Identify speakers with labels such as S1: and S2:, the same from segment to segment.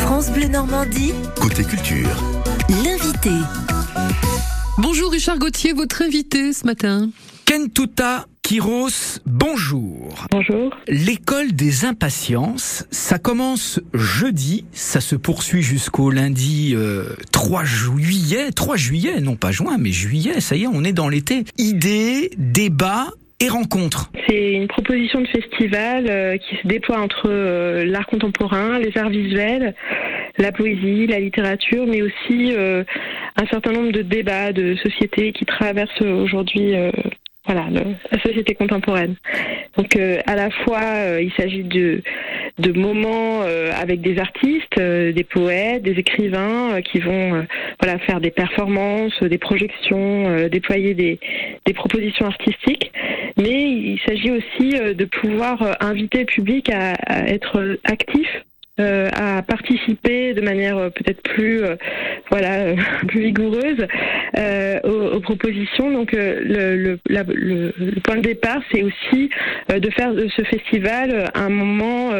S1: France Bleu Normandie,
S2: Côté culture.
S1: l'invité.
S3: Bonjour Richard Gauthier, votre invité ce matin.
S4: Kentuta Kiros, bonjour.
S5: Bonjour.
S4: L'école des impatiences, ça commence jeudi, ça se poursuit jusqu'au lundi euh, 3 juillet, 3 juillet, non pas juin, mais juillet, ça y est, on est dans l'été. Idées, débats et rencontres.
S5: C'est une proposition de festival euh, qui se déploie entre euh, l'art contemporain, les arts visuels, la poésie, la littérature, mais aussi euh, un certain nombre de débats de société qui traversent aujourd'hui voilà, la société contemporaine. Donc à la fois, il s'agit de, de moments avec des artistes, des poètes, des écrivains qui vont voilà, faire des performances, des projections, déployer des, des propositions artistiques. Mais il s'agit aussi euh, de pouvoir euh, inviter le public à, à être euh, actif. euh, à participer de manière euh, peut-être plus euh, voilà plus vigoureuse aux, aux propositions donc le, le, la- le- le point de départ c'est aussi de faire de ce festival un moment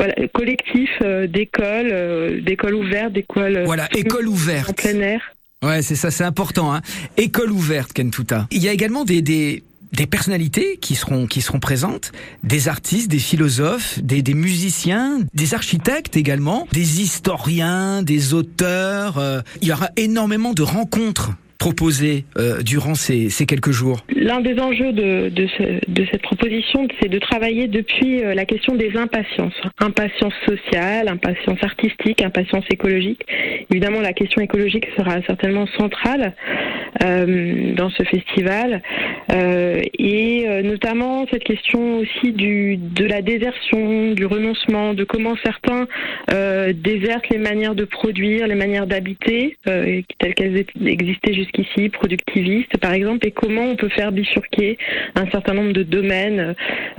S5: voilà collectif d'écoles d'écoles ouvertes d'écoles euh,
S4: Voilà, école
S5: en
S4: ouverte.
S5: plein air
S4: Ouais, c'est ça, c'est important. Hein. École ouverte, Kentuta. Il y a également des, des, des personnalités qui seront, qui seront présentes, des artistes, des philosophes, des, des musiciens, des architectes également, des historiens, des auteurs. euh, il y aura énormément de rencontres proposées euh, durant ces, ces quelques jours.
S5: L'un des enjeux de, de, ce- de cette proposition, c'est de travailler depuis euh, la question des impatiences. Impatience sociale, impatience artistique, impatience écologique. Évidemment, la question écologique sera certainement centrale dans ce festival. Euh, et euh, notamment cette question aussi du, de la désertion, du renoncement, de comment certains euh, désertent les manières de produire, les manières d'habiter, euh, telles qu'elles existaient jusqu'ici, productivistes par exemple, et comment on peut faire bifurquer un certain nombre de domaines,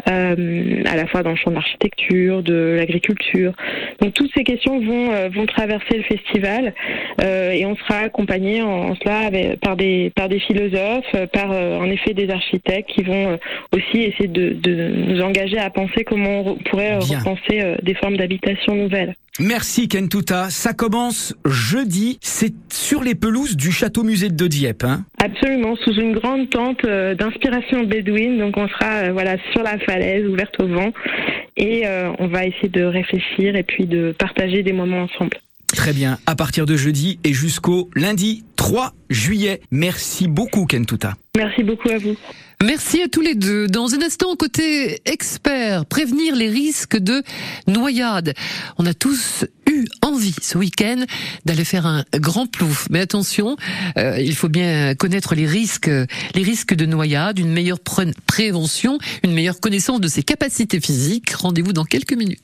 S5: euh, à la fois dans le champ de l'architecture, de l'agriculture. Donc toutes ces questions vont, euh, vont traverser le festival euh, et on sera accompagné en, en cela avec- par, des, par des philosophes, euh, par euh, en effet des architectes qui vont euh, aussi essayer de, de nous engager à penser comment on pourrait
S4: Bien.
S5: repenser des formes d'habitation nouvelles.
S4: Merci Kentuta. Ça commence jeudi. C'est sur les pelouses du château musée de Dieppe. Hein.
S5: Absolument, sous une grande tente d'inspiration bédouine. Donc on sera voilà sur la falaise, ouverte au vent, et euh, on va essayer de réfléchir et puis de partager des moments ensemble.
S4: Très bien. À partir de jeudi et jusqu'au lundi 3 juillet. Merci beaucoup Kentuta.
S5: Merci beaucoup à vous.
S3: Merci à tous les deux. Dans un instant, côté expert, prévenir les risques de noyade. On a tous eu envie ce week-end d'aller faire un grand plouf. Mais attention, euh, il faut bien connaître les risques, les risques de noyade, une meilleure prévention, une meilleure connaissance de ses capacités physiques. Rendez-vous dans quelques minutes.